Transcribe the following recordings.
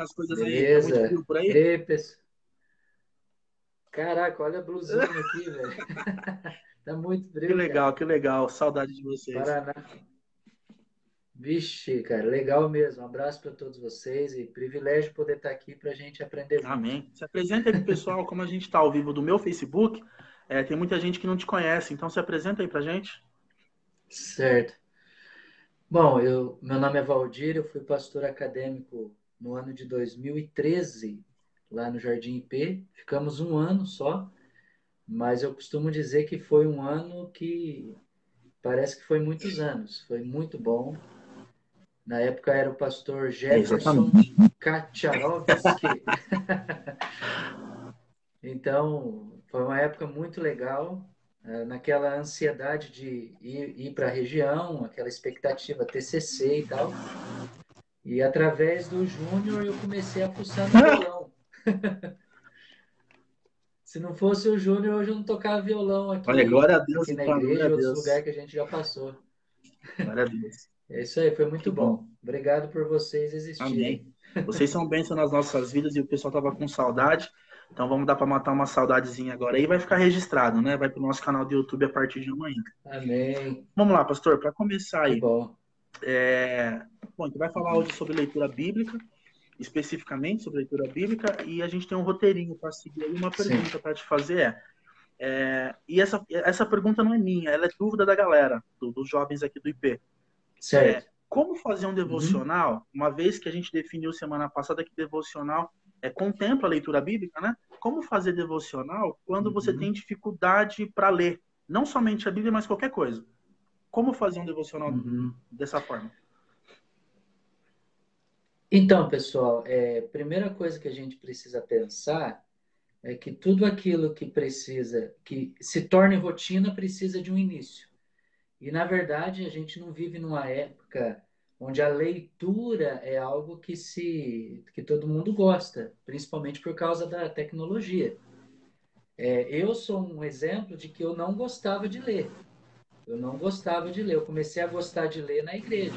tá as coisas aí? Beleza. Tá muito frio por aí? Ei, pessoal. Caraca, olha a blusinha aqui, velho. Tá muito frio, Que cara. legal, que legal. Saudade de vocês. Paraná. Vixe, cara, legal mesmo. Um abraço para todos vocês e privilégio poder estar aqui para a gente aprender. Amém. Se apresenta aí pro pessoal, como a gente está ao vivo do meu Facebook, é, tem muita gente que não te conhece, então se apresenta aí pra gente. Certo. Bom, eu, meu nome é Valdir, eu fui pastor acadêmico no ano de 2013, lá no Jardim IP. Ficamos um ano só, mas eu costumo dizer que foi um ano que parece que foi muitos anos. Foi muito bom. Na época era o pastor Jefferson Kacharovski. Então, foi uma época muito legal, eh, naquela ansiedade de ir, ir para a região, aquela expectativa TCC e tal. E através do Júnior eu comecei a fuçar no violão. Se não fosse o Júnior, hoje eu não tocava violão aqui, Olha, glória a Deus, aqui na igreja, outros Deus. lugares que a gente já passou. Glória a Deus. É isso aí, foi muito bom. bom. Obrigado por vocês existirem. Amém. Vocês são bênção nas nossas vidas e o pessoal tava com saudade. Então vamos dar para matar uma saudadezinha agora aí. Vai ficar registrado, né? Vai pro nosso canal do YouTube a partir de amanhã. Amém. Vamos lá, pastor, para começar Que aí. bom. É... Bom, a gente vai falar hoje sobre leitura bíblica, especificamente sobre leitura bíblica, e a gente tem um roteirinho para seguir aí. Uma pergunta para te fazer é, é, E essa, essa pergunta não é minha, ela é dúvida da galera, do- dos jovens aqui do IP. Certo. Como fazer um devocional, uma vez que a gente definiu semana passada que devocional é, contempla a leitura bíblica, né? Como fazer devocional quando você Uhum. tem dificuldade para ler? Não somente a Bíblia, mas qualquer coisa. Como fazer um devocional Uhum. dessa forma? Então, pessoal, é, primeira coisa que a gente precisa pensar é que tudo aquilo que precisa, que se torne rotina, precisa de um início. E, na verdade, a gente não vive numa época onde a leitura é algo que se, que todo mundo gosta, principalmente por causa da tecnologia. É, eu sou um exemplo de que eu não gostava de ler. Eu não gostava de ler. Eu comecei a gostar de ler na igreja.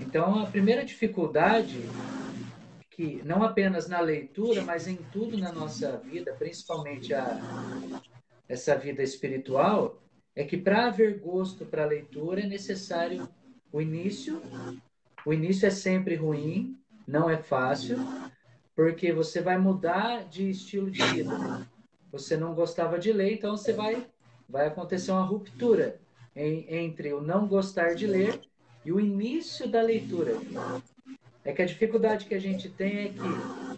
Então, a primeira dificuldade, que não apenas na leitura, mas em tudo na nossa vida, principalmente a, essa vida espiritual, é que para haver gosto para a leitura é necessário o início. O início é sempre ruim, não é fácil, porque você vai mudar de estilo de vida. Você não gostava de ler, então você vai, vai acontecer uma ruptura em- entre o não gostar de ler e o início da leitura. É que a dificuldade que a gente tem é que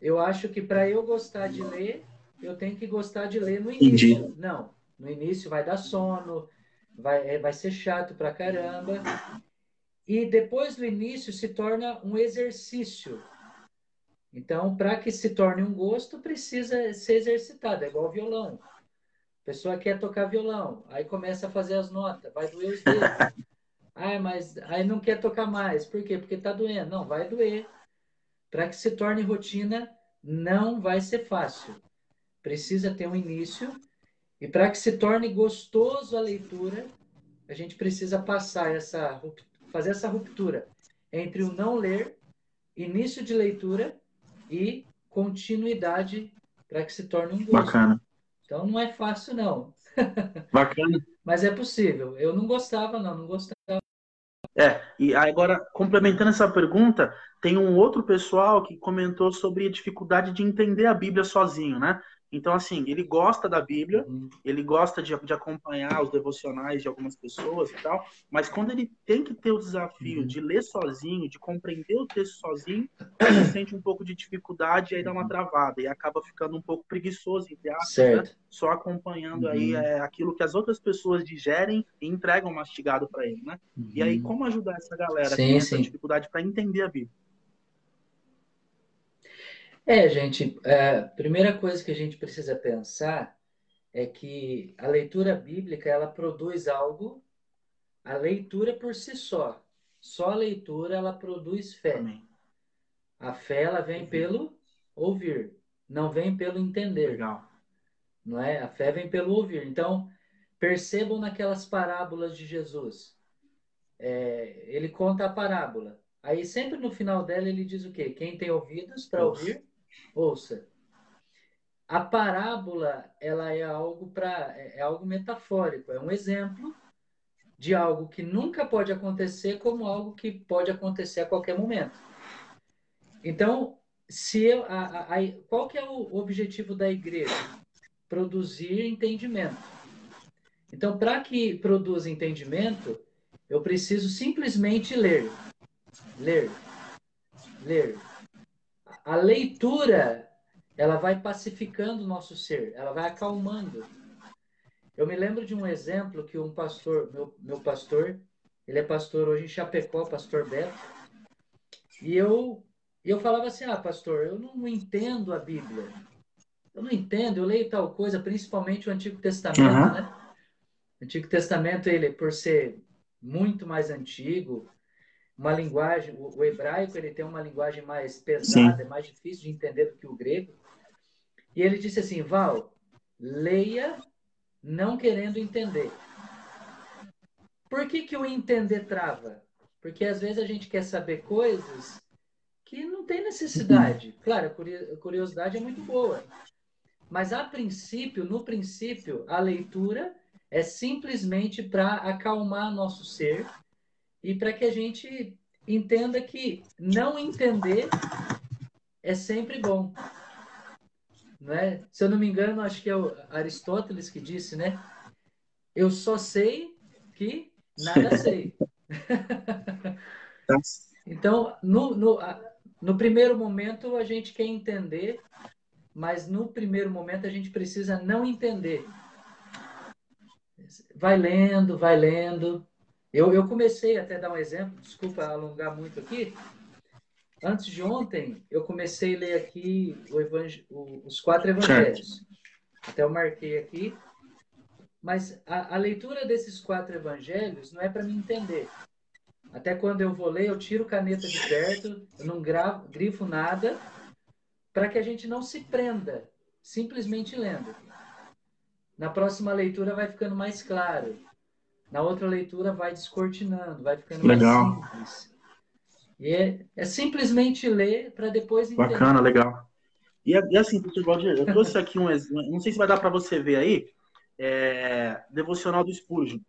eu acho que para eu gostar de ler, eu tenho que gostar de ler no início. Não, no início vai dar sono, vai, é, vai ser chato pra caramba. E depois do início se torna um exercício. Então, para que se torne um gosto, precisa ser exercitado, é igual violão. Pessoa quer tocar violão, aí começa a fazer as notas, vai doer os dedos. Ah, mas aí não quer tocar mais. Por quê? Porque tá doendo. Não, vai doer. Para que se torne rotina, não vai ser fácil. Precisa ter um início. E para que se torne gostoso a leitura, a gente precisa passar essa, fazer essa ruptura entre o não ler, início de leitura e continuidade para que se torne um gosto. Bacana. Então não é fácil, não. Bacana. Mas é possível. Eu não gostava, não. Não gostava. É, e agora, complementando essa pergunta, tem um outro pessoal que comentou sobre a dificuldade de entender a Bíblia sozinho, né? Então, assim, ele gosta da Bíblia, ele gosta de, de acompanhar os devocionais de algumas pessoas e tal, mas quando ele tem que ter o desafio Uhum. de ler sozinho, de compreender o texto sozinho, ele sente um pouco de dificuldade e aí dá uma travada e acaba ficando um pouco preguiçoso, entre aspas, né? Só acompanhando aí Uhum. é, aquilo que as outras pessoas digerem e entregam mastigado para ele, né? E aí, Uhum. como ajudar essa galera que Sim, tem essa dificuldade para entender a Bíblia? É, gente, a primeira coisa que a gente precisa pensar é que a leitura bíblica, ela produz algo, a leitura por si só. Só a leitura, ela produz fé. Amém. A fé, ela vem pelo ouvir, não vem pelo entender. Legal. não é? A fé vem pelo ouvir. Então, percebam naquelas parábolas de Jesus. É, ele conta a parábola. Aí sempre no final dela ele diz o quê? Quem tem ouvidos para ouvir, ouça. A parábola ela é algo para é algo metafórico, é um exemplo de algo que nunca pode acontecer como algo que pode acontecer a qualquer momento. Então, se eu, a, a, a, qual que é o objetivo da igreja? Produzir entendimento. Então, para que produza entendimento, eu preciso simplesmente ler. Ler. Ler. A leitura, ela vai pacificando o nosso ser, ela vai acalmando. Eu me lembro de um exemplo que um pastor, meu, meu pastor, ele é pastor hoje em Chapecó, pastor Beto, e eu, eu falava assim, ah, pastor, eu não entendo a Bíblia. Eu não entendo, eu leio tal coisa, principalmente o Antigo Testamento, uhum. né? O Antigo Testamento, ele, por ser muito mais antigo, uma linguagem, o, o hebraico, ele tem uma linguagem mais pesada, Sim. é mais difícil de entender do que o grego. E ele disse assim, Val, leia não querendo entender. Por que, que o entender trava? Porque às vezes a gente quer saber coisas que não tem necessidade. Claro, a curiosidade é muito boa. Mas a princípio, no princípio, a leitura é simplesmente para acalmar nosso ser e para que a gente entenda que não entender é sempre bom. Né? Se eu não me engano, acho que é o Aristóteles que disse, né? Eu só sei que nada sei. então, no, no, no primeiro momento, a gente quer entender, mas no primeiro momento a gente precisa não entender. Vai lendo, vai lendo. Eu, eu comecei até a dar um exemplo, desculpa alongar muito aqui, Antes de ontem, eu comecei a ler aqui o os quatro evangelhos. Certo. Até eu marquei aqui. Mas a, a leitura desses quatro evangelhos não é para me entender. Até quando eu vou ler, eu tiro caneta de perto, eu não gravo, grifo nada, para que a gente não se prenda, simplesmente lendo. Na próxima leitura vai ficando mais claro. Na outra leitura vai descortinando, vai ficando Legal. mais simples. E é, é simplesmente ler para depois entender. Bacana, legal. E, e assim, professor Valdir, eu trouxe aqui um exemplo, não sei se vai dar para você ver aí, é, devocional do Spurgeon.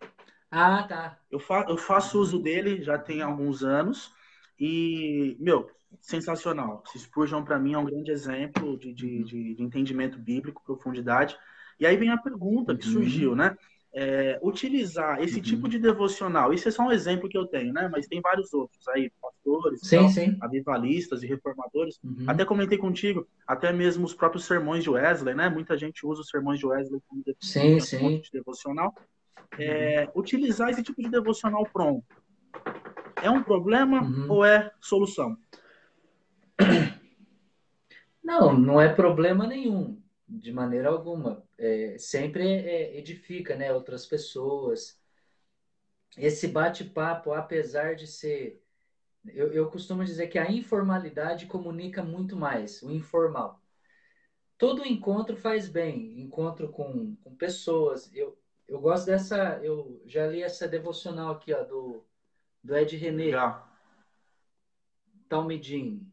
Ah, tá. Eu, fa eu faço uso dele já tem alguns anos e, meu, sensacional. Esse Spurgeon, para mim, é um grande exemplo de, de, de, de entendimento bíblico, profundidade. E aí vem a pergunta que uhum. surgiu, né? É, utilizar esse uhum. tipo de devocional, isso é só um exemplo que eu tenho, né? Mas tem vários outros aí, pastores, sim, então, sim. avivalistas e reformadores. Uhum. Até comentei contigo, até mesmo os próprios sermões de Wesley, né? Muita gente usa os sermões de Wesley como sim, sim. de devocional. É, uhum. utilizar esse tipo de devocional pronto é um problema uhum. ou é solução? Não, não é problema nenhum de maneira alguma. É, sempre é, edifica né, outras pessoas. Esse bate-papo, apesar de ser. Eu, eu costumo dizer que a informalidade comunica muito mais, o informal. Todo encontro faz bem, encontro com, com pessoas. Eu, eu gosto dessa. Eu já li essa devocional aqui, ó, do, do Ed René. Legal. Talmidim.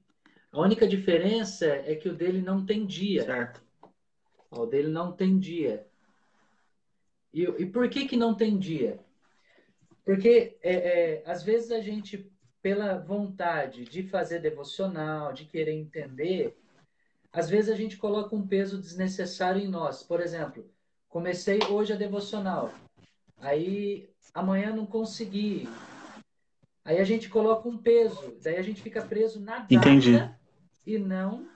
A única diferença é que o dele não tem dia. Certo. O dele não tem dia. E, e por que, que não tem dia? Porque é, é, às vezes a gente, pela vontade de fazer devocional, de querer entender, às vezes a gente coloca um peso desnecessário em nós. Por exemplo, comecei hoje a devocional, aí amanhã não consegui. Aí a gente coloca um peso, daí a gente fica preso na data Entendi. e não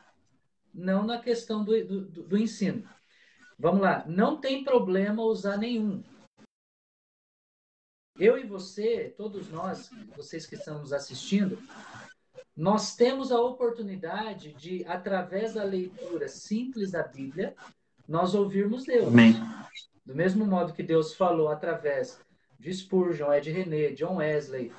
não na questão do, do, do ensino. Vamos lá, não tem problema usar nenhum. Eu e você, todos nós, vocês que estamos assistindo, nós temos a oportunidade de, através da leitura simples da Bíblia, nós ouvirmos Deus. Amém. Do mesmo modo que Deus falou através de Spurgeon, Ed René, John Wesley,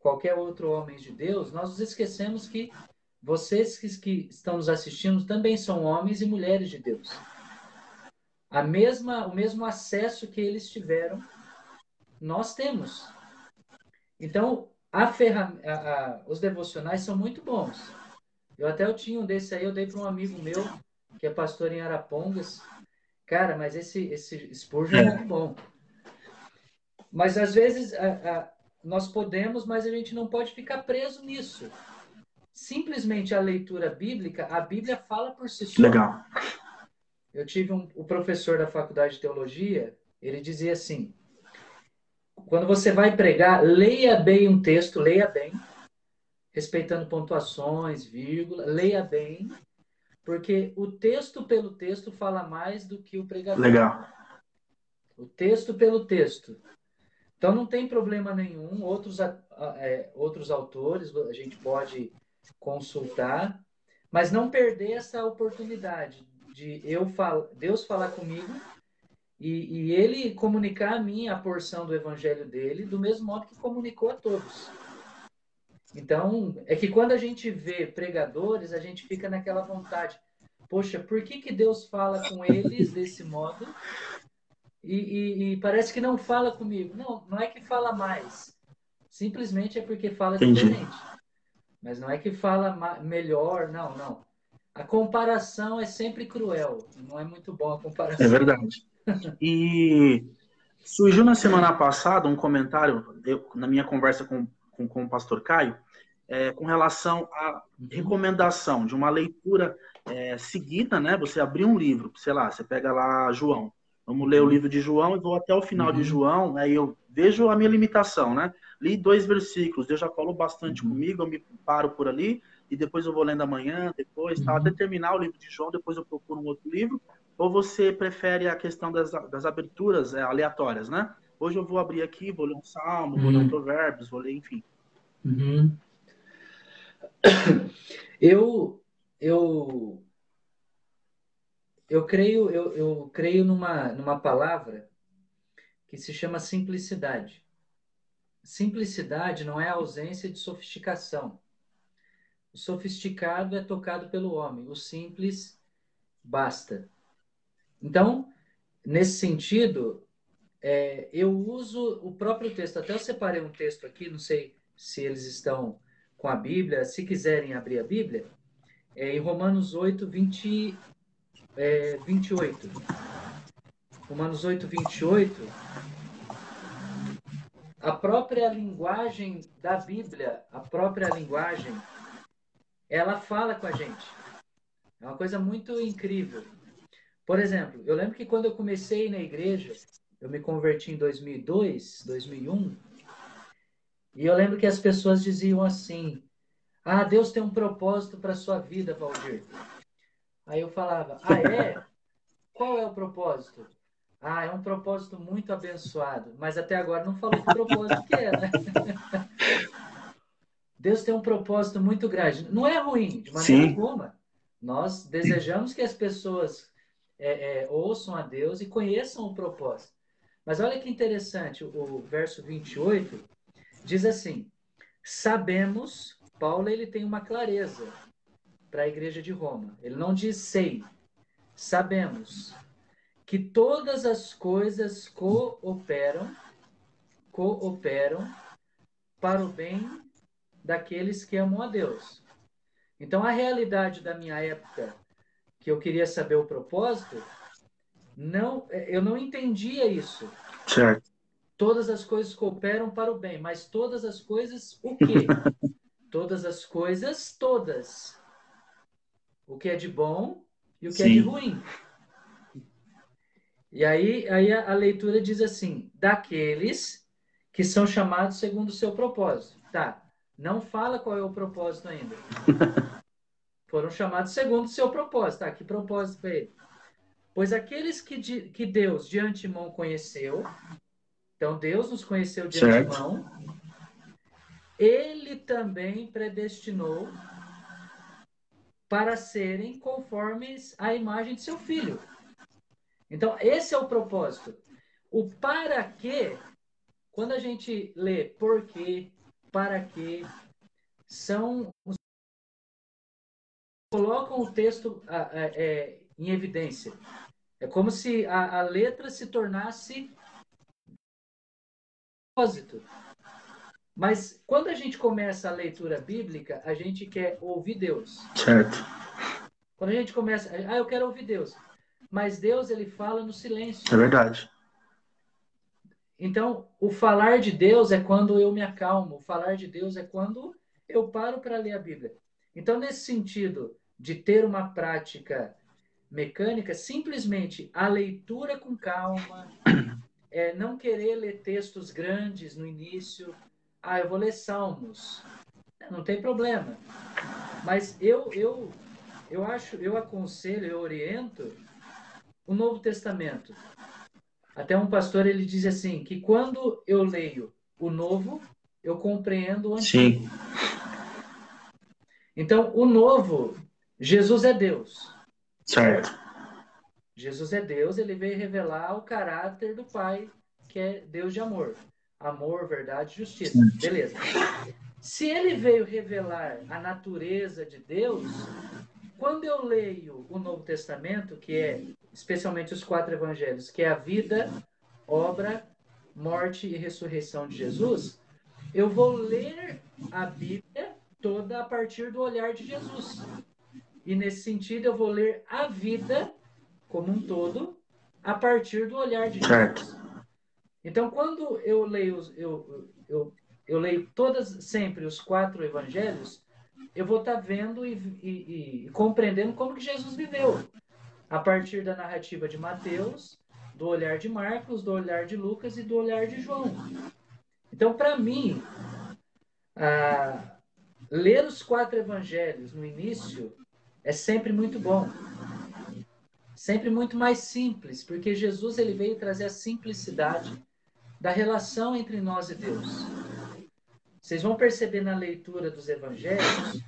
qualquer outro homem de Deus, nós nos esquecemos que vocês que, que estão nos assistindo também são homens e mulheres de Deus. A mesma, o mesmo acesso que eles tiveram, nós temos. Então, a. A, a, os devocionais são muito bons. Eu até eu tinha um desse aí, eu dei para um amigo meu, que é pastor em Arapongas. Cara, mas esse, esse Spurgeon é muito bom. Mas às vezes nós podemos, mas a gente não pode ficar preso nisso. Simplesmente a leitura bíblica, a Bíblia fala por si só. Legal. Eu tive um, o professor da faculdade de teologia, ele dizia assim: quando você vai pregar, leia bem um texto, leia bem, respeitando pontuações, vírgula, leia bem, porque o texto pelo texto fala mais do que o pregador. Legal. O texto pelo texto. Então não tem problema nenhum. Outros, é, outros autores a gente pode consultar, mas não perder essa oportunidade de eu fal Deus falar comigo e, e, ele comunicar a mim a porção do evangelho dele do mesmo modo que comunicou a todos. Então, é que quando a gente vê pregadores, a gente fica naquela vontade. Poxa, por que, que Deus fala com eles desse modo e, e, e parece que não fala comigo? Não, não é que fala mais. Simplesmente é porque fala Entendi. diferente. Mas não é que fala melhor, não, não. A comparação é sempre cruel. Não é muito bom a comparação. É verdade. E surgiu na semana passada um comentário, eu, na minha conversa com, com, com o pastor Caio, é, com relação à recomendação de uma leitura é, seguida, né? Você abrir um livro, sei lá, você pega lá João, vamos ler o livro de João e vou até o final uhum. de João, aí eu vejo a minha limitação, né? Li dois versículos, Deus já falou bastante uhum. comigo, eu me paro por ali e depois eu vou lendo amanhã, depois, uhum. tá, até terminar o livro de João, depois eu procuro um outro livro, ou você prefere a questão das, das aberturas é, aleatórias, né? Hoje eu vou abrir aqui, vou ler um salmo, vou ler um uhum. provérbios, vou ler, enfim. Uhum. Eu, eu, eu creio, eu, eu creio numa, numa palavra que se chama simplicidade. Simplicidade não é ausência de sofisticação. O sofisticado é tocado pelo homem, o simples basta. Então, nesse sentido, é, eu uso o próprio texto. Até eu separei um texto aqui, não sei se eles estão com a Bíblia, se quiserem abrir a Bíblia, é em Romanos 8, 20, é, 28. Romanos 8, 28. A própria linguagem da Bíblia, a própria linguagem, ela fala com a gente. É uma coisa muito incrível. Por exemplo, eu lembro que quando eu comecei na igreja, eu me converti em 2002, 2001, e eu lembro que as pessoas diziam assim: Ah, Deus tem um propósito para sua vida, Valdir. Aí eu falava: Ah, é? Qual é o propósito? Ah, é um propósito muito abençoado. Mas até agora não falou que propósito que é, né? Deus tem um propósito muito grande. Não é ruim, de maneira Sim. alguma. Nós desejamos que as pessoas é, é, ouçam a Deus e conheçam o propósito. Mas olha que interessante, o, o verso 28 Diz assim: Sabemos, Paulo ele tem uma clareza para a igreja de Roma. Ele não diz sei. Sabemos que todas as coisas cooperam cooperam para o bem daqueles que amam a Deus. Então a realidade da minha época que eu queria saber o propósito, não, eu não entendia isso. Certo todas as coisas cooperam para o bem, mas todas as coisas o quê? todas as coisas, todas. O que é de bom e o que Sim. é de ruim. E aí, aí a, a, leitura diz assim: daqueles que são chamados segundo o seu propósito. Tá, não fala qual é o propósito ainda. Foram chamados segundo o seu propósito. Tá, que propósito foi ele? Pois aqueles que, de, que Deus de antemão conheceu, então, Deus nos conheceu de certo. antemão. Ele também predestinou para serem conformes à imagem de seu filho. Então, esse é o propósito. O para quê, quando a gente lê por quê, para quê, são os colocam o texto é, em evidência. É como se a, a letra se tornasse propósito. Mas quando a gente começa a leitura bíblica, a gente quer ouvir Deus. Certo. Quando a gente começa, ah, eu quero ouvir Deus. Mas Deus, ele fala no silêncio. É verdade. Então, o falar de Deus é quando eu me acalmo. O falar de Deus é quando eu paro para ler a Bíblia. Então, nesse sentido de ter uma prática mecânica, simplesmente a leitura com calma, é não querer ler textos grandes no início. Ah, eu vou ler Salmos. Não tem problema. Mas eu, eu, eu acho, eu aconselho, eu oriento o Novo Testamento. Até um pastor ele diz assim que quando eu leio o Novo, eu compreendo o Antigo. Sim. Então, o Novo, Jesus é Deus. Certo. Jesus é Deus, ele veio revelar o caráter do Pai, que é Deus de amor. Amor, verdade, justiça. Beleza. Se ele veio revelar a natureza de Deus, quando eu leio o Novo Testamento, que é especialmente os quatro evangelhos, que é a vida, obra, morte e ressurreição de Jesus, eu vou ler a Bíblia toda a partir do olhar de Jesus. E nesse sentido, eu vou ler a vida como um todo a partir do olhar de Jesus. Então, quando eu leio, eu, eu, eu leio todas, sempre os quatro evangelhos, eu vou estar tá vendo e, e, e, compreendendo como que Jesus viveu. A partir da narrativa de Mateus, do olhar de Marcos, do olhar de Lucas e do olhar de João. Então, para mim, ler os quatro evangelhos no início é sempre muito bom. Sempre muito mais simples, porque Jesus ele veio trazer a simplicidade da relação entre nós e Deus. Vocês vão perceber na leitura dos evangelhos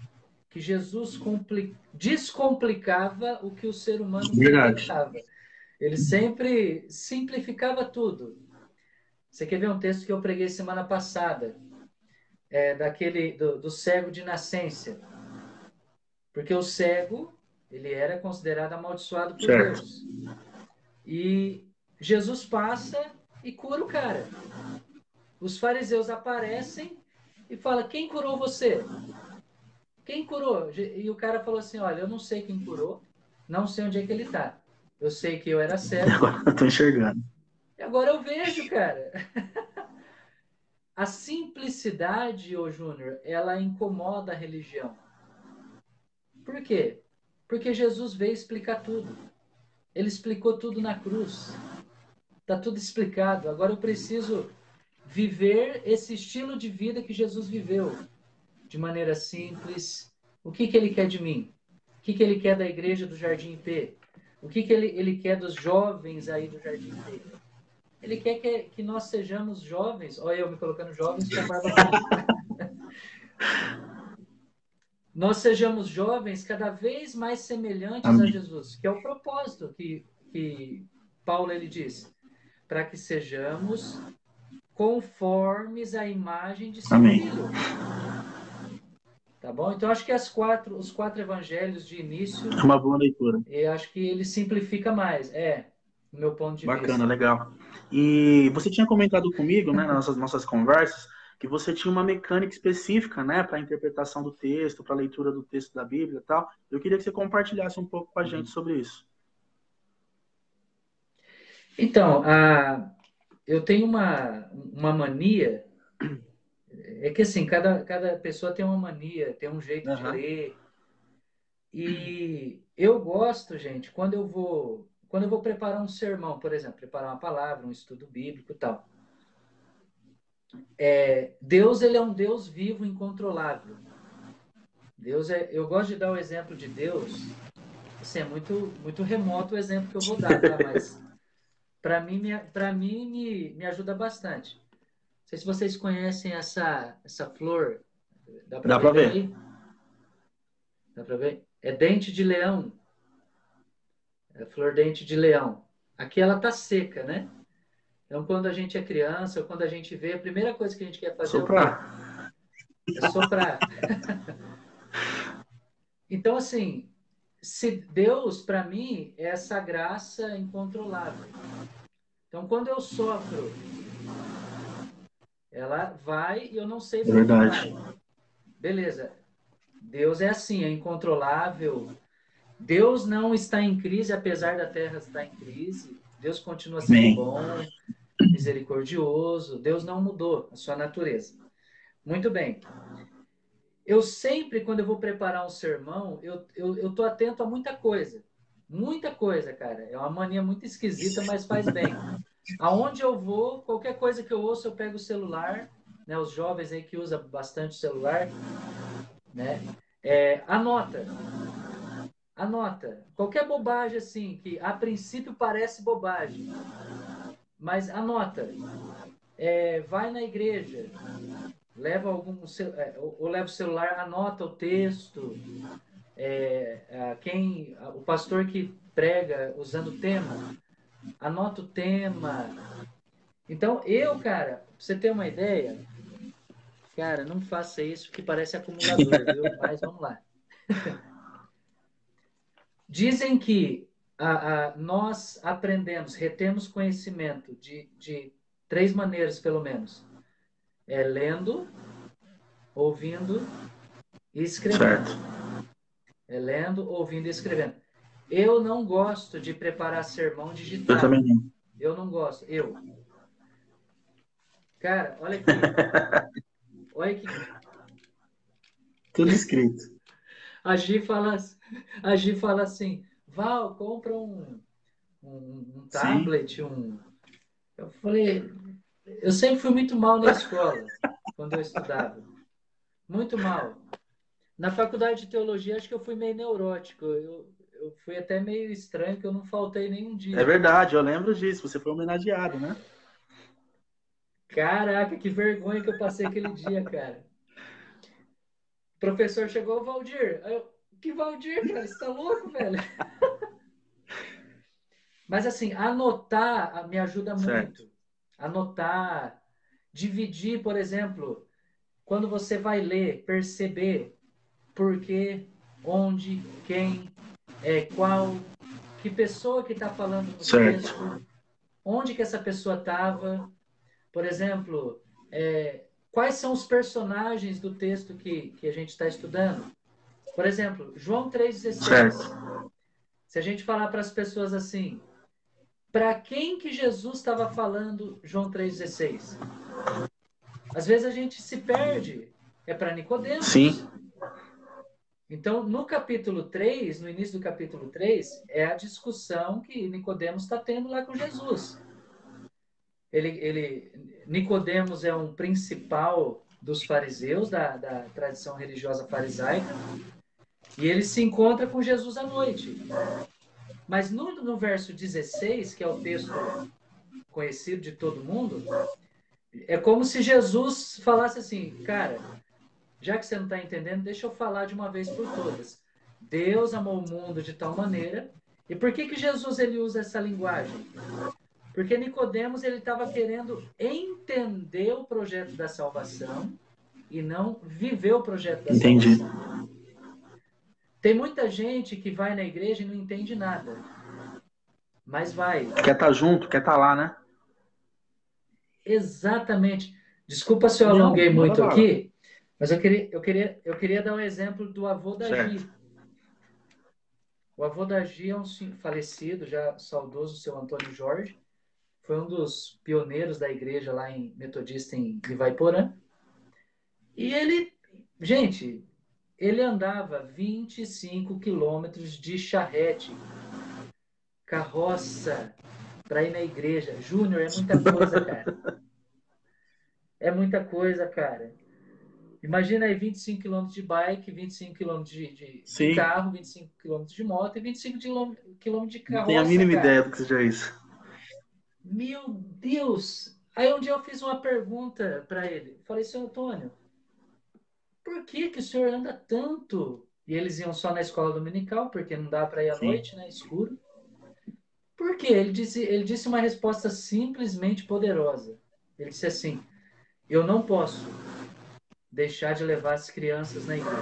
que Jesus descomplicava o que o ser humano complicava. Ele sempre simplificava tudo. Você quer ver um texto que eu preguei semana passada, é, daquele do, do cego de nascença? Porque o cego, ele era considerado amaldiçoado por certo. Deus. E Jesus passa e cura o cara. Os fariseus aparecem e falam: Quem curou você? Quem curou? E o cara falou assim: Olha, eu não sei quem curou, não sei onde é que ele está. Eu sei que eu era cego. Agora eu tô enxergando. E agora eu vejo, cara. A simplicidade, ô Júnior, ela incomoda a religião. Por quê? Porque Jesus veio explicar tudo. Ele explicou tudo na cruz. Está tudo explicado. Agora eu preciso viver esse estilo de vida que Jesus viveu de maneira simples. O que, que ele quer de mim? O que, que ele quer da igreja do Jardim P? O que, que ele, ele quer dos jovens aí do Jardim P? Ele quer que, que nós sejamos jovens. Olha eu me colocando jovens com a barba nós sejamos jovens cada vez mais semelhantes Amém. a Jesus, que é o propósito que, que Paulo ele diz, para que sejamos conformes à imagem de seu Amém. filho. Tá bom? Então acho que as quatro, os quatro evangelhos de início. É uma boa leitura. Eu acho que ele simplifica mais. É, no meu ponto de Bacana, vista. Bacana, legal. E você tinha comentado comigo, né, nas nossas, nossas conversas, que você tinha uma mecânica específica, né, para a interpretação do texto, para a leitura do texto da Bíblia e tal. Eu queria que você compartilhasse um pouco com a gente sobre isso. Então, a, eu tenho uma, uma mania, é que assim, cada, cada pessoa tem uma mania, tem um jeito uhum. de ler. E eu gosto, gente, quando eu vou quando eu vou preparar um sermão, por exemplo, preparar uma palavra, um estudo bíblico e tal é, Deus ele é um Deus vivo, incontrolável. Deus é, eu gosto de dar o exemplo de Deus. Assim, é muito muito remoto o exemplo que eu vou dar, tá? mas para mim para mim me, me ajuda bastante. Não sei se vocês conhecem essa essa flor. Dá para ver? ver. Dá para ver? É dente de leão. É flor dente de leão. Aqui ela tá seca, né? Então, quando a gente é criança, ou quando a gente vê, a primeira coisa que a gente quer fazer soprar. é soprar. então, assim, se Deus, para mim, é essa graça incontrolável. Então, quando eu sopro Ela vai e eu não sei é verdade. Beleza. Deus é assim, é incontrolável. Deus não está em crise, apesar da terra estar em crise. Deus continua sendo Amém. bom, misericordioso. Deus não mudou a sua natureza. Muito bem. Eu sempre, quando eu vou preparar um sermão, eu, eu, eu tô atento a muita coisa. Muita coisa, cara. É uma mania muito esquisita, mas faz bem. Aonde eu vou, qualquer coisa que eu ouço, eu pego o celular, né? Os jovens aí que usam bastante celular, né? É, anota. Anota. Qualquer bobagem assim, que a princípio parece bobagem, mas anota. É, vai na igreja, leva algum é, ou leva o celular, anota o texto. É, quem o pastor que prega usando o tema, anota o tema. Então eu, cara, pra você ter uma ideia, cara, não faça isso que parece acumulador, viu? Mas vamos lá. Dizem que a, a, nós aprendemos, retemos conhecimento de, de três maneiras, pelo menos é lendo, ouvindo e escrevendo. Certo. É lendo, ouvindo e escrevendo. Eu não gosto de preparar sermão digital. Eu também não. Eu não gosto. Eu. Cara, olha aqui. olha aqui. Tudo escrito. A Gi fala, a Gi fala assim, Val, compra um, um, um tablet, Sim. um... Eu falei, eu sempre fui muito mal na escola, quando eu estudava. Muito mal. Na faculdade de teologia, acho que eu fui meio neurótico. Eu, eu fui até meio estranho, que eu não faltei nenhum dia. É verdade, eu lembro disso. Você foi homenageado, né? Caraca, que vergonha que eu passei aquele dia, cara. O professor chegou, Valdir. Eu, que Valdir, cara? Você tá louco, velho? Mas assim, anotar me ajuda certo. muito anotar, dividir, por exemplo, quando você vai ler, perceber por quê, onde, quem, é, qual, que pessoa que está falando no texto, onde que essa pessoa estava, por exemplo, é, quais são os personagens do texto que, que a gente está estudando. Por exemplo, João 3,16. Se a gente falar para as pessoas assim, para quem que Jesus estava falando João 3,16? Às vezes a gente se perde. É para Nicodemos. Sim. Então, no capítulo 3, no início do capítulo 3, é a discussão que Nicodemos está tendo lá com Jesus. Ele, ele, Nicodemos é um principal dos fariseus, da, da tradição religiosa farisaica, e ele se encontra com Jesus à noite. Mas no, no verso 16, que é o texto conhecido de todo mundo, é como se Jesus falasse assim, cara, já que você não está entendendo, deixa eu falar de uma vez por todas. Deus amou o mundo de tal maneira. E por que que Jesus ele usa essa linguagem? Porque Nicodemos ele estava querendo entender o projeto da salvação e não viver o projeto da Entendi. salvação. Tem muita gente que vai na igreja e não entende nada. Mas vai. Quer estar tá junto, quer estar tá lá, né? Exatamente. Desculpa se eu alonguei não, muito aqui, mas eu queria, eu, queria, eu queria dar um exemplo do avô da certo. Gi. O avô da Gi é um falecido, já saudoso, seu Antônio Jorge. Foi um dos pioneiros da igreja lá em Metodista em Ivaiporã. E ele, gente, ele andava 25 quilômetros de charrete, carroça, para ir na igreja. Júnior, é muita coisa, cara. É muita coisa, cara. Imagina aí 25 quilômetros de bike, 25 quilômetros de, de carro, 25 quilômetros de moto e 25 quilômetros de carroça. Não tenho a mínima cara. ideia do que seja isso. Meu Deus! Aí um dia eu fiz uma pergunta para ele. Falei, seu Antônio, por que, que o senhor anda tanto? E eles iam só na escola dominical, porque não dá para ir à Sim. noite, né? Escuro. Por quê? Ele disse, ele disse uma resposta simplesmente poderosa. Ele disse assim: Eu não posso deixar de levar as crianças na igreja.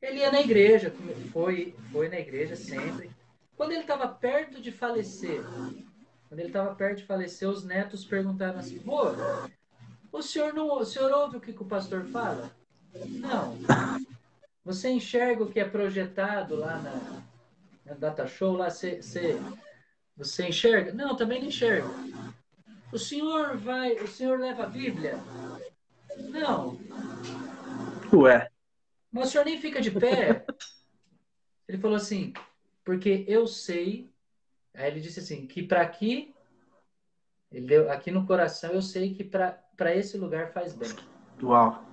Ele ia na igreja, foi, foi na igreja sempre. Quando ele estava perto de falecer, quando ele estava perto de falecer, os netos perguntaram assim: Vô, o senhor não, o senhor ouve o que, que o pastor fala? Não. Você enxerga o que é projetado lá na, na data show lá? Você, você, você enxerga? Não, também não enxergo. O senhor vai, o senhor leva a Bíblia? Não. Ué. Mas o senhor nem fica de pé. Ele falou assim, porque eu sei. Aí ele disse assim, que para aqui, ele deu, aqui no coração, eu sei que para esse lugar faz bem. Uau.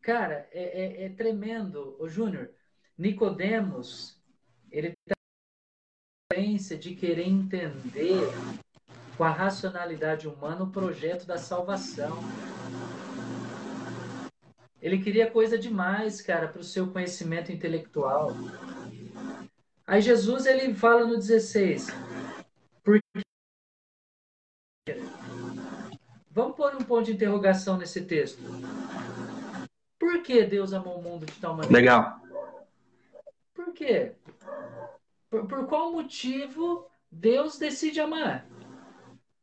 Cara, é, é, é tremendo. O Júnior, Nicodemos, ele tem a de querer entender com a racionalidade humana o projeto da salvação. Ele queria coisa demais, cara, para o seu conhecimento intelectual. Aí Jesus ele fala no 16. Por... Vamos pôr um ponto de interrogação nesse texto. Por que Deus amou o mundo de tal maneira? Legal. Por quê? Por, por qual motivo Deus decide amar?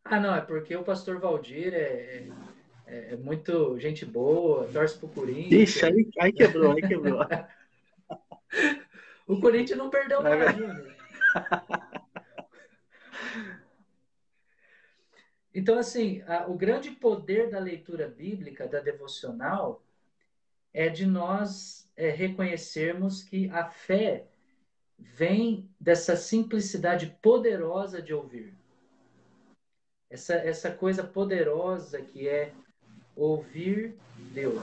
Ah, não, é porque o pastor Valdir é, é, é muito gente boa, torce pro Corinthians. Ixi, aí, aí quebrou, aí quebrou. o Corinthians não perdeu nada, Júnior. Então, assim, a, o grande poder da leitura bíblica, da devocional, é de nós é, reconhecermos que a fé vem dessa simplicidade poderosa de ouvir. Essa, essa coisa poderosa que é ouvir Deus.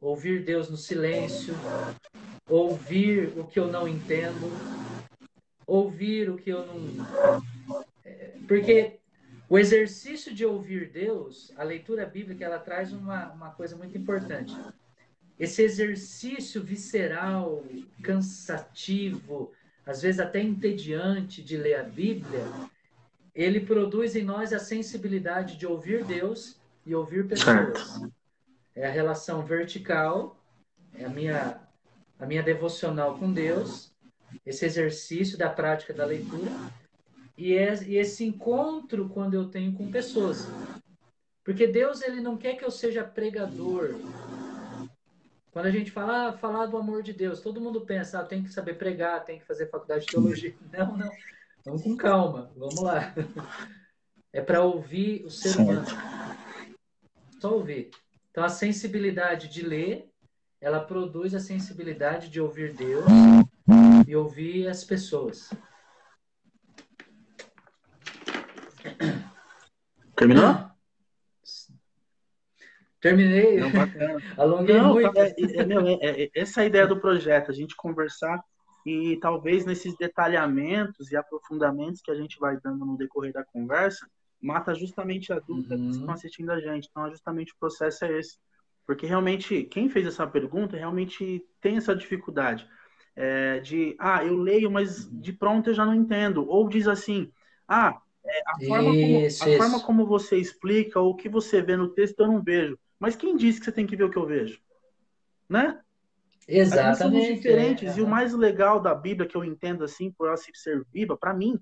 Ouvir Deus no silêncio, ouvir o que eu não entendo, ouvir o que eu não. É, porque o exercício de ouvir Deus, a leitura bíblica, ela traz uma, uma coisa muito importante. Esse exercício visceral, cansativo, às vezes até entediante de ler a Bíblia, ele produz em nós a sensibilidade de ouvir Deus e ouvir pessoas. É a relação vertical, é a minha, a minha devocional com Deus, esse exercício da prática da leitura e, é, e esse encontro quando eu tenho com pessoas. Porque Deus ele não quer que eu seja pregador. Quando a gente fala ah, falar do amor de Deus, todo mundo pensa, ah, tem que saber pregar, tem que fazer faculdade de teologia. Não, não. Vamos com calma, vamos lá. É para ouvir o ser humano. Só ouvir. Então a sensibilidade de ler, ela produz a sensibilidade de ouvir Deus e ouvir as pessoas. Terminou? Terminei. Não, Alonguei Não, muito. É, é, meu, é, é, essa é a ideia do projeto, a gente conversar e talvez nesses detalhamentos e aprofundamentos que a gente vai dando no decorrer da conversa, mata justamente a dúvida uhum. que estão assistindo a gente. Então, justamente o processo é esse. Porque realmente, quem fez essa pergunta realmente tem essa dificuldade é, de, ah, eu leio, mas de pronto eu já não entendo. Ou diz assim, ah, é, a, forma como, a forma como você explica ou o que você vê no texto eu não vejo. Mas quem disse que você tem que ver o que eu vejo? Né? Exatamente. somos diferentes. É, e o mais legal da Bíblia, que eu entendo assim, por ela ser viva, para mim,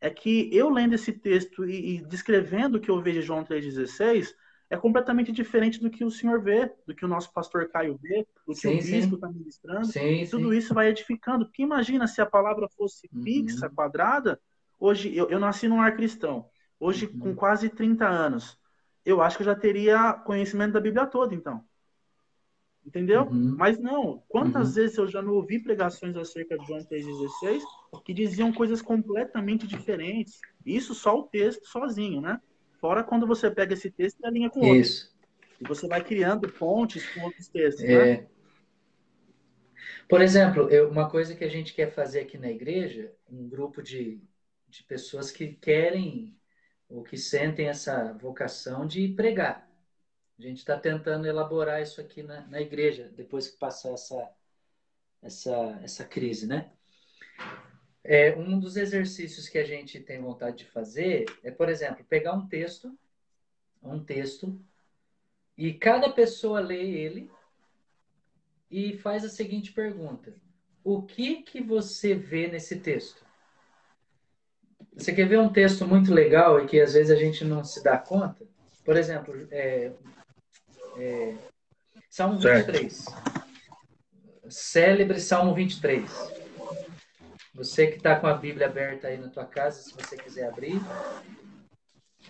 é que eu lendo esse texto e, e descrevendo o que eu vejo em João 3,16, é completamente diferente do que o senhor vê, do que o nosso pastor Caio vê, do que sim, o bispo está ministrando. Sim, e tudo sim. isso vai edificando. Porque imagina se a palavra fosse uhum. fixa, quadrada, Hoje, eu, eu nasci num ar cristão. Hoje, uhum. com quase 30 anos, eu acho que eu já teria conhecimento da Bíblia toda, então. Entendeu? Uhum. Mas não. Quantas uhum. vezes eu já não ouvi pregações acerca de João 3,16 que diziam coisas completamente diferentes? Isso só o texto sozinho, né? Fora quando você pega esse texto e alinha com outro. Isso. E você vai criando pontes com outros textos, é. né? Por exemplo, eu, uma coisa que a gente quer fazer aqui na igreja, um grupo de de pessoas que querem ou que sentem essa vocação de pregar. A gente está tentando elaborar isso aqui na, na igreja, depois que passar essa, essa, essa crise, né? É, um dos exercícios que a gente tem vontade de fazer é, por exemplo, pegar um texto, um texto, e cada pessoa lê ele e faz a seguinte pergunta: O que que você vê nesse texto? você quer ver um texto muito legal e que às vezes a gente não se dá conta? Por exemplo, é, é, Salmo 23. Certo. Célebre Salmo 23. Você que está com a Bíblia aberta aí na tua casa, se você quiser abrir.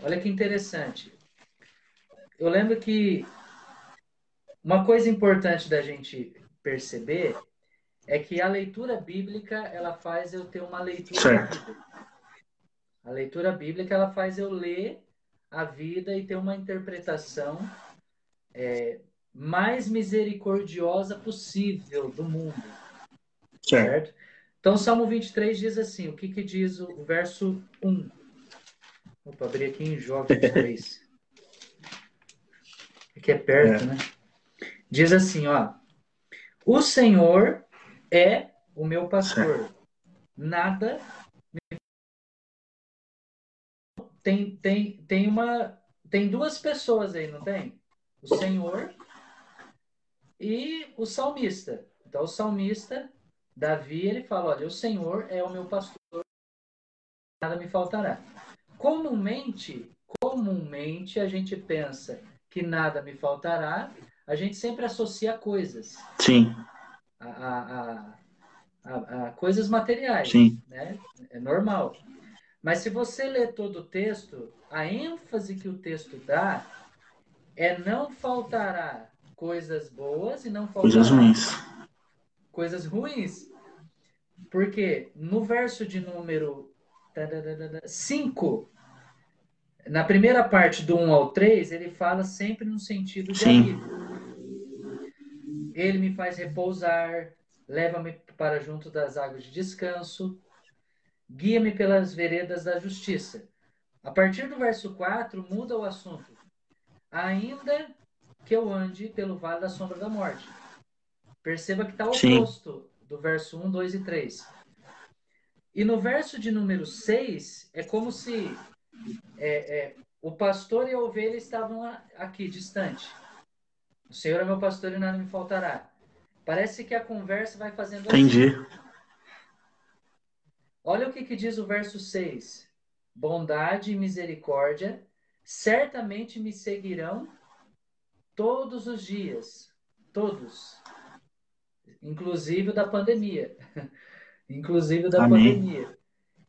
Olha que interessante. Eu lembro que uma coisa importante da gente perceber é que a leitura bíblica ela faz eu ter uma leitura certo. A leitura bíblica ela faz eu ler a vida e ter uma interpretação é, mais misericordiosa possível do mundo. Certo. certo? Então, Salmo 23 diz assim: o que, que diz o verso 1? Opa, abri aqui em Jó 23. Aqui é perto, é. né? Diz assim, ó. O Senhor é o meu pastor. Nada tem, tem, tem uma tem duas pessoas aí, não tem? O Senhor e o salmista. Então, o salmista, Davi, ele fala: Olha, o Senhor é o meu pastor, nada me faltará. Comumente, comumente a gente pensa que nada me faltará, a gente sempre associa coisas. Sim. A, a, a, a coisas materiais. Sim. Né? É normal. Mas se você ler todo o texto, a ênfase que o texto dá é não faltará coisas boas e não faltará coisas ruins. Coisas ruins. Porque no verso de número 5, na primeira parte do 1 ao 3, ele fala sempre no sentido de Sim. alívio. Ele me faz repousar, leva-me para junto das águas de descanso, guia-me pelas veredas da justiça. A partir do verso 4, muda o assunto. Ainda que eu ande pelo vale da sombra da morte. Perceba que está o oposto do verso 1, 2 e 3. E no verso de número 6, é como se é, é, o pastor e a ovelha estavam aqui, distante. O Senhor é meu pastor e nada me faltará. Parece que a conversa vai fazendo Entendi. Assim. Olha o que, que diz o verso 6. Bondade e misericórdia certamente me seguirão todos os dias. Todos. Inclusive da pandemia. Inclusive da Amém. pandemia.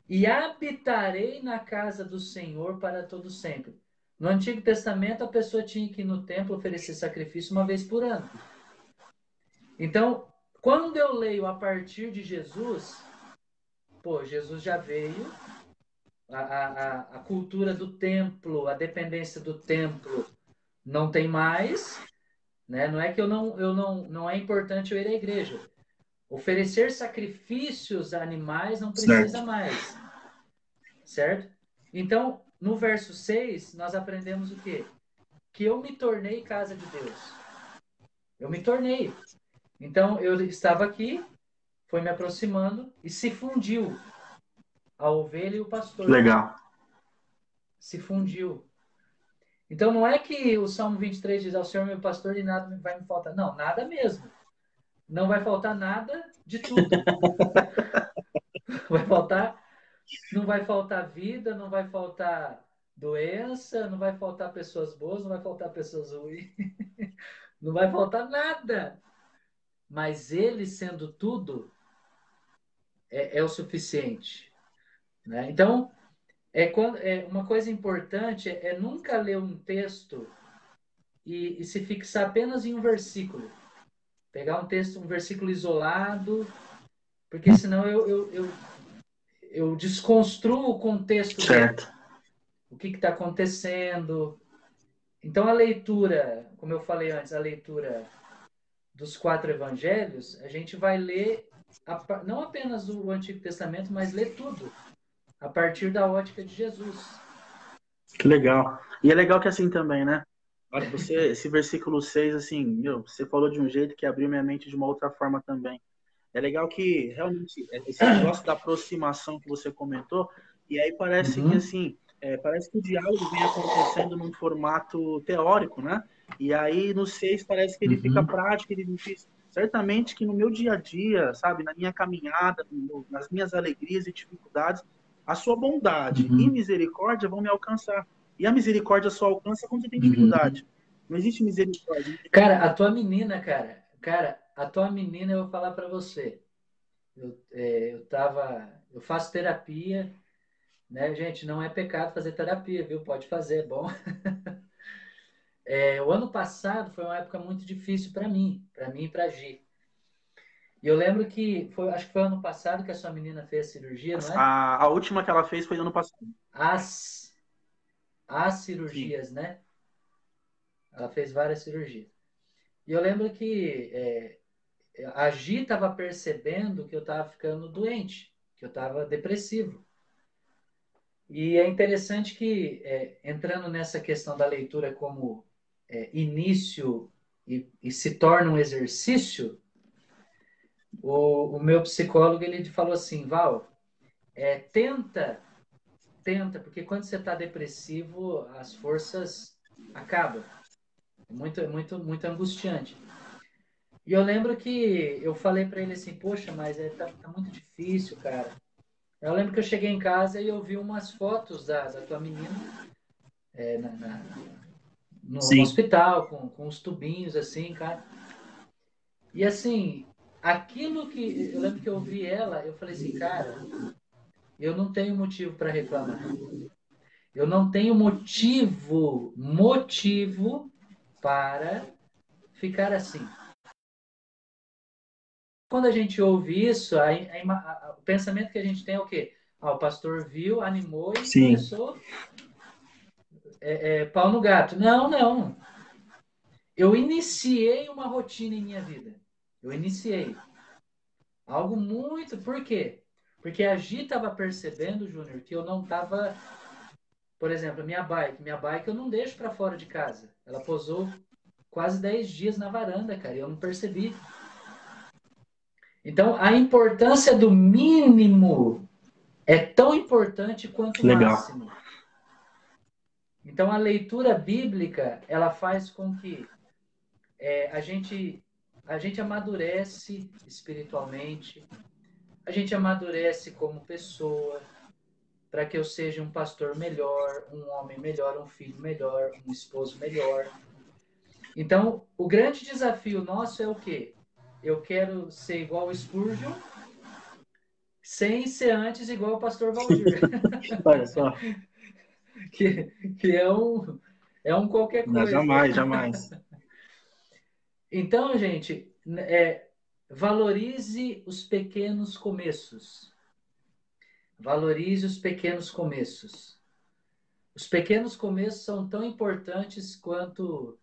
E habitarei na casa do Senhor para todo sempre. No Antigo Testamento, a pessoa tinha que ir no templo oferecer sacrifício uma vez por ano. Então, quando eu leio a partir de Jesus, pô, Jesus já veio, a, a, a cultura do templo, a dependência do templo não tem mais, né? Não é que eu não, eu não, não é importante eu ir à igreja. Oferecer sacrifícios a animais não precisa certo. mais. Certo? Então, no verso 6, nós aprendemos o quê? Que eu me tornei casa de Deus. Eu me tornei. Então, eu estava aqui, foi me aproximando e se fundiu a ovelha e o pastor. Legal. Se fundiu. Então não é que o Salmo 23 diz ao Senhor meu pastor e nada vai me faltar. Não, nada mesmo. Não vai faltar nada de tudo. vai faltar, não vai faltar vida, não vai faltar doença, não vai faltar pessoas boas, não vai faltar pessoas ruins. não vai faltar nada. Mas ele sendo tudo, é, é o suficiente. Né? Então, é, quando, é uma coisa importante é, nunca ler um texto e, e, se fixar apenas em um versículo. Pegar um texto, um versículo isolado, porque senão eu, eu, eu, eu desconstruo o contexto. Certo. Dele, o que está acontecendo. Então, a leitura, como eu falei antes, a leitura dos quatro evangelhos, a gente vai ler não apenas o Antigo Testamento, mas ler tudo a partir da ótica de Jesus. Que legal. E é legal que assim também, né? Olha, você, esse versículo 6, assim, meu, você falou de um jeito que abriu minha mente de uma outra forma também. É legal que realmente esse negócio da aproximação que você comentou, e aí parece uhum. que assim, é, parece que o diálogo vem acontecendo num formato teórico, né? E aí no 6 parece que ele uhum. fica prático, ele diz, certamente que no meu dia a dia, sabe, na minha caminhada, nas minhas alegrias e dificuldades, a sua bondade uhum. e misericórdia vão me alcançar. E a misericórdia só alcança quando você tem dificuldade. Uhum. Não existe misericórdia. Cara, a tua menina, cara, cara, a tua menina, eu vou falar para você. Eu, é, eu tava, eu faço terapia, né, gente? Não é pecado fazer terapia, viu? Pode fazer, é bom. é, o ano passado foi uma época muito difícil para mim, para mim e para Gi. E eu lembro que foi, acho que foi ano passado que a sua menina fez a cirurgia, não é? A, a última que ela fez foi ano passado. As, as cirurgias, Sim. né? Ela fez várias cirurgias. E eu lembro que é, a Gi estava percebendo que eu estava ficando doente, que eu estava depressivo. E é interessante que, é, entrando nessa questão da leitura como é, início e, e, se torna um exercício, o, o, meu psicólogo ele falou assim, Val, é, tenta, tenta, porque quando você está depressivo, as forças acabam. É muito, é muito, muito angustiante. E eu lembro que eu falei para ele assim, poxa, mas é, tá, tá, muito difícil, cara. Eu lembro que eu cheguei em casa e eu vi umas fotos da, da tua menina é, na, na, no Sim. hospital, com, com os tubinhos, assim, cara. E assim, aquilo que. Eu lembro que eu vi ela, eu falei assim, cara, eu não tenho motivo para reclamar. Eu não tenho motivo, motivo para ficar assim. Quando a gente ouve isso, a, a, a, o pensamento que a gente tem é o quê? Ah, o pastor viu, animou e Sim. começou é, é, pau no gato. Não, não. Eu iniciei uma rotina em minha vida. Eu iniciei. Algo muito. Por quê? Porque a Gi estava percebendo, Júnior, que eu não estava. Por exemplo, minha bike. Minha bike eu não deixo para fora de casa. Ela posou quase 10 dias na varanda, cara, e eu não percebi. Então, a importância do mínimo é tão importante quanto o Legal. máximo. Então, a leitura bíblica, ela faz com que é, a, gente, a gente amadurece espiritualmente, a gente amadurece como pessoa, para que eu seja um pastor melhor, um homem melhor, um filho melhor, um esposo melhor. Então, o grande desafio nosso é o quê? Eu quero ser igual o Spurgeon, sem ser antes igual o pastor Valdir. Olha só. que, que é um é um qualquer coisa. Não, jamais, jamais. Então, gente, é, valorize os pequenos começos. Valorize os pequenos começos. Os pequenos começos são tão importantes quanto.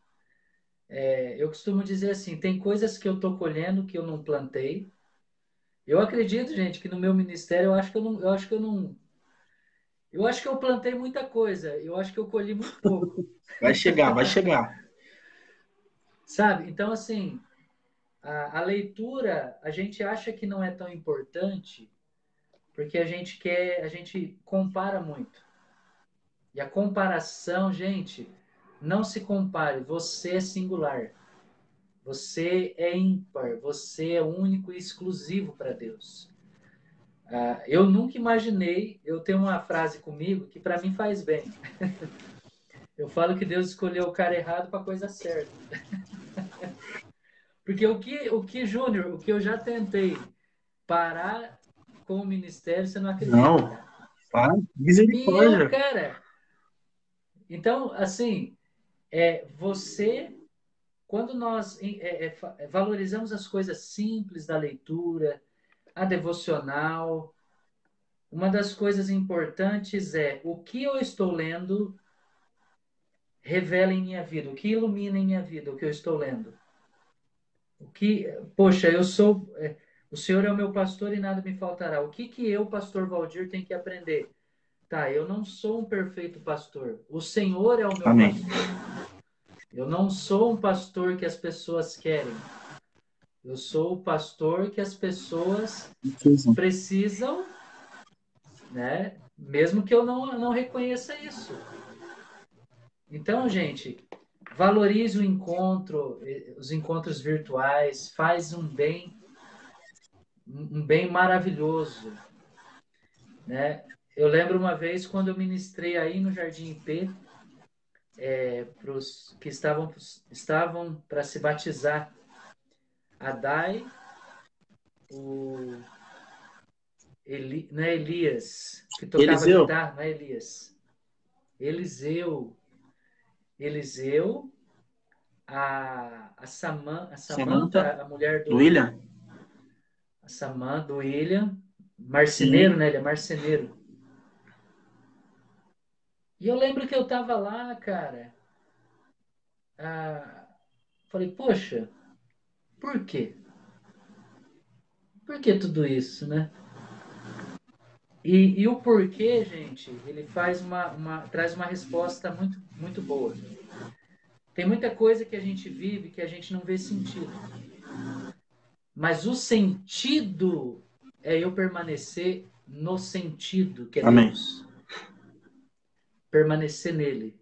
É, eu costumo dizer assim: tem coisas que eu estou colhendo que eu não plantei. Eu acredito, gente, que no meu ministério eu acho que eu não, eu acho que eu não, eu acho que eu plantei muita coisa. Eu acho que eu colhi muito pouco. Vai chegar, vai chegar. Sabe? Então, assim, a, a leitura a gente acha que não é tão importante porque a gente quer, a gente compara muito. E a comparação, gente, não se compare. Você é singular. Você é ímpar. Você é único e exclusivo para Deus. Uh, eu nunca imaginei. Eu tenho uma frase comigo que para mim faz bem. eu falo que Deus escolheu o cara errado para a coisa certa. Porque o que, o que Júnior, o que eu já tentei parar com o ministério, você não acredita. Não, para, misericórdia. Cara, então, assim, é, você, quando nós é, é, valorizamos as coisas simples da leitura, a devocional, uma das coisas importantes é o que eu estou lendo revela em minha vida, o que ilumina em minha vida, o que eu estou lendo. O que, poxa, eu sou é, o Senhor é o meu pastor e nada me faltará. O que que eu, pastor Valdir, tenho que aprender? Tá, eu não sou um perfeito pastor. O Senhor é o meu Amém. pastor. Eu não sou um pastor que as pessoas querem. Eu sou o pastor que as pessoas precisam, precisam né? Mesmo que eu não, não reconheça isso. Então, gente, valorize o encontro, os encontros virtuais, faz um bem um bem maravilhoso, né? eu lembro uma vez quando eu ministrei aí no Jardim IP, é, para os que estavam estavam para se batizar, a Dai, o Eli, não é Elias, que tocava Eliseu. guitarra, não é Elias. Eliseu. Eliseu, a, a, Saman, a Samanta, a mulher do, do William. A Samanta, do William. Marceneiro, Sim. né? Ele é marceneiro. E eu lembro que eu tava lá, cara. Ah, falei, poxa, por quê? Por que tudo isso, né? E, e, o porquê, gente, ele faz uma, uma, traz uma resposta muito, muito boa. Tem muita coisa que a gente vive que a gente não vê sentido. Mas o sentido é eu permanecer no sentido que é Amém. Deus. Permanecer nele,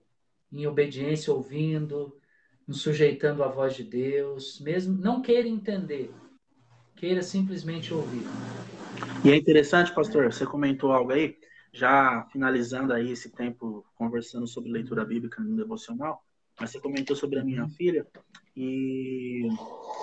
em obediência, ouvindo, nos sujeitando à voz de Deus, mesmo não queira entender, queira simplesmente ouvir. E é interessante, pastor, você comentou algo aí, já finalizando aí esse tempo conversando sobre leitura bíblica no devocional, mas você comentou sobre a minha filha e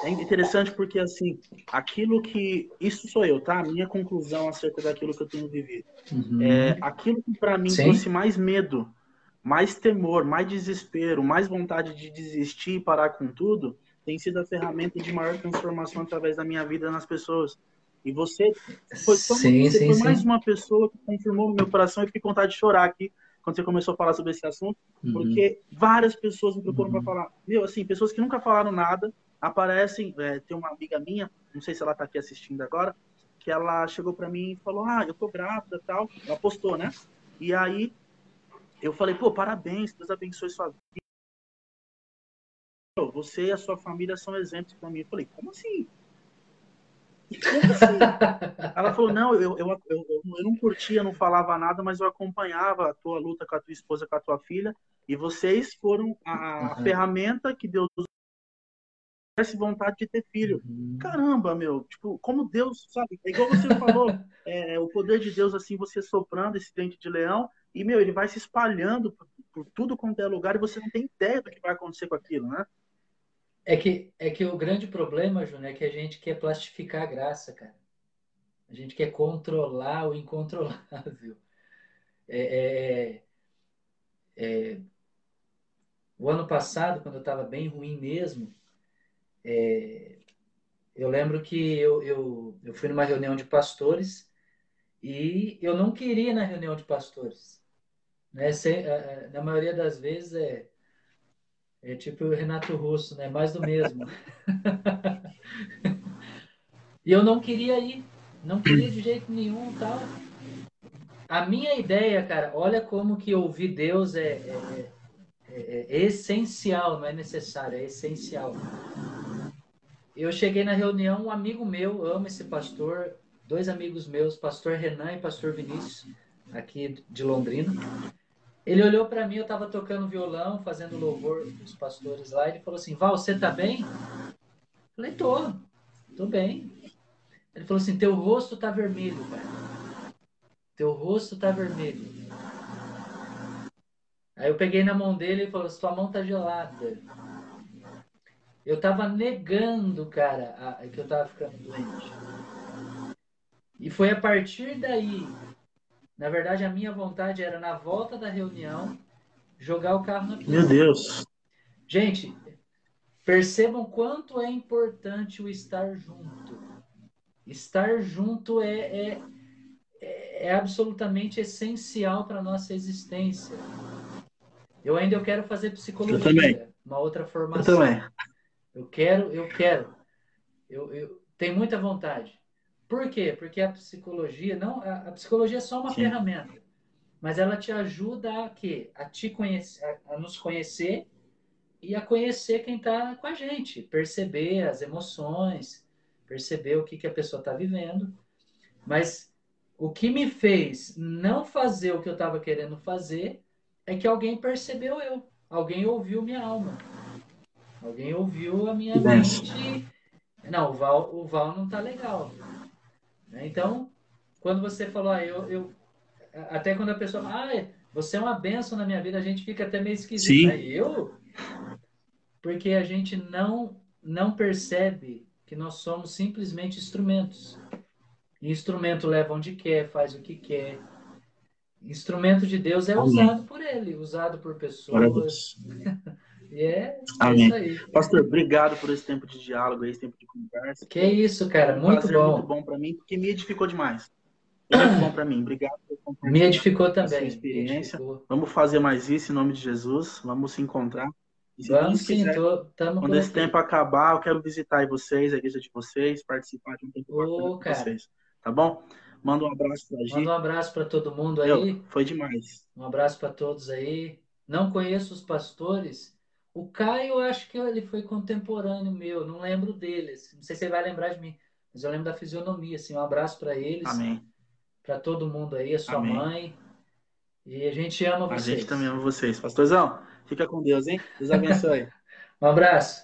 é interessante porque assim, aquilo que isso sou eu, tá? A minha conclusão acerca daquilo que eu tenho vivido. Uhum. É, aquilo que para mim Sim. trouxe mais medo, mais temor, mais desespero, mais vontade de desistir e parar com tudo, tem sido a ferramenta de maior transformação através da minha vida nas pessoas. E você foi, sim, você sim, foi sim. mais uma pessoa que confirmou no meu coração e fiquei com vontade de chorar aqui quando você começou a falar sobre esse assunto, uhum. porque várias pessoas me procuram uhum. para falar. Meu, assim, pessoas que nunca falaram nada aparecem. É, tem uma amiga minha, não sei se ela está aqui assistindo agora, que ela chegou para mim e falou: Ah, eu tô grávida tal. Ela postou, né? E aí eu falei: Pô, parabéns, Deus abençoe sua vida. Você e a sua família são exemplos para mim. Eu falei: Como assim? Ela falou, não, eu, eu, eu, eu, não curtia, não falava nada, mas eu acompanhava a tua luta com a tua esposa, com a tua filha, e vocês foram a, uhum. ferramenta que Deus tivesse vontade de ter filho. Uhum. Caramba, meu, tipo, como Deus, sabe? É igual você falou, é, o poder de Deus, assim, você soprando esse dente de leão, e, meu, ele vai se espalhando por, por tudo quanto é lugar, e você não tem ideia do que vai acontecer com aquilo, né? É que, é que o grande problema, Júnior, é que a gente quer plastificar a graça, cara. A gente quer controlar o incontrolável. É, é, é, o ano passado, quando eu estava bem ruim mesmo, é, eu lembro que eu, eu, eu fui numa reunião de pastores e eu não queria ir na reunião de pastores. Né? Sem, na maioria das vezes é é tipo o Renato Russo, né? Mais do mesmo. e eu não queria ir, não queria de jeito nenhum, tal. A minha ideia, cara, olha como que ouvir Deus é, é, é, é essencial, não é necessário, é essencial. Eu cheguei na reunião, um amigo meu, amo esse pastor, dois amigos meus, pastor Renan e pastor Vinícius, aqui de Londrina. Ele olhou para mim, eu estava tocando violão, fazendo louvor dos pastores lá, ele falou assim: Val, você tá bem? Eu falei: tô, tô bem. Ele falou assim: teu rosto tá vermelho, cara. Teu rosto tá vermelho. Aí eu peguei na mão dele e falou: sua mão tá gelada. Eu tava negando, cara, a, que eu tava ficando doente. E foi a partir daí na verdade, a minha vontade era, na volta da reunião, jogar o carro na pista. Meu Deus! Gente, percebam quanto é importante o estar junto. Estar junto é, é, é, absolutamente essencial para a nossa existência. Eu ainda eu quero fazer psicologia, uma outra formação. Eu também. Eu quero, eu quero. Eu, eu tenho muita vontade. Por quê? Porque a psicologia não, a, a psicologia é só uma Sim. ferramenta, mas ela te ajuda a quê? A te conhecer, a, a nos conhecer e a conhecer quem está com a gente, perceber as emoções, perceber o que, que a pessoa está vivendo. Mas o que me fez não fazer o que eu estava querendo fazer é que alguém percebeu eu, alguém ouviu minha alma, alguém ouviu a minha mente. Não, o Val, o Val não tá legal. Né? Então, quando você falou, ah, eu, eu, até quando a pessoa fala, ah, você é uma benção na minha vida, a gente fica até meio esquisito. Né? Eu? Porque a gente não, não percebe que nós somos simplesmente instrumentos. Instrumento leva onde quer, faz o que quer. Instrumento de Deus é usado por ele, usado por pessoas. e é, é, Amém. isso aí. Pastor, obrigado por esse tempo de diálogo, esse tempo de conversa. Que isso, cara, muito um bom. muito bom para mim, porque me edificou demais. Muito bom para mim. Obrigado por Me edificou também. experiência. Vamos fazer mais isso em nome de Jesus. Vamos se encontrar. Vamos sim, quiser, tô, quando esse tempo acabar, eu quero visitar vocês, a igreja de vocês, participar de um tempo oh, com vocês. Tá bom? Manda um abraço pra gente. Manda um abraço para todo mundo aí. Meu, foi demais. Um abraço para todos aí. Não conheço os pastores. O Caio, eu acho que ele foi contemporâneo meu, não lembro deles. Não sei se ele vai lembrar de mim, mas eu lembro da fisionomia. Assim, um abraço para eles. Para todo mundo aí, a sua Amém. mãe. E a gente ama vocês. A gente também ama vocês. Pastorzão, fica com Deus, hein? Deus abençoe. um abraço.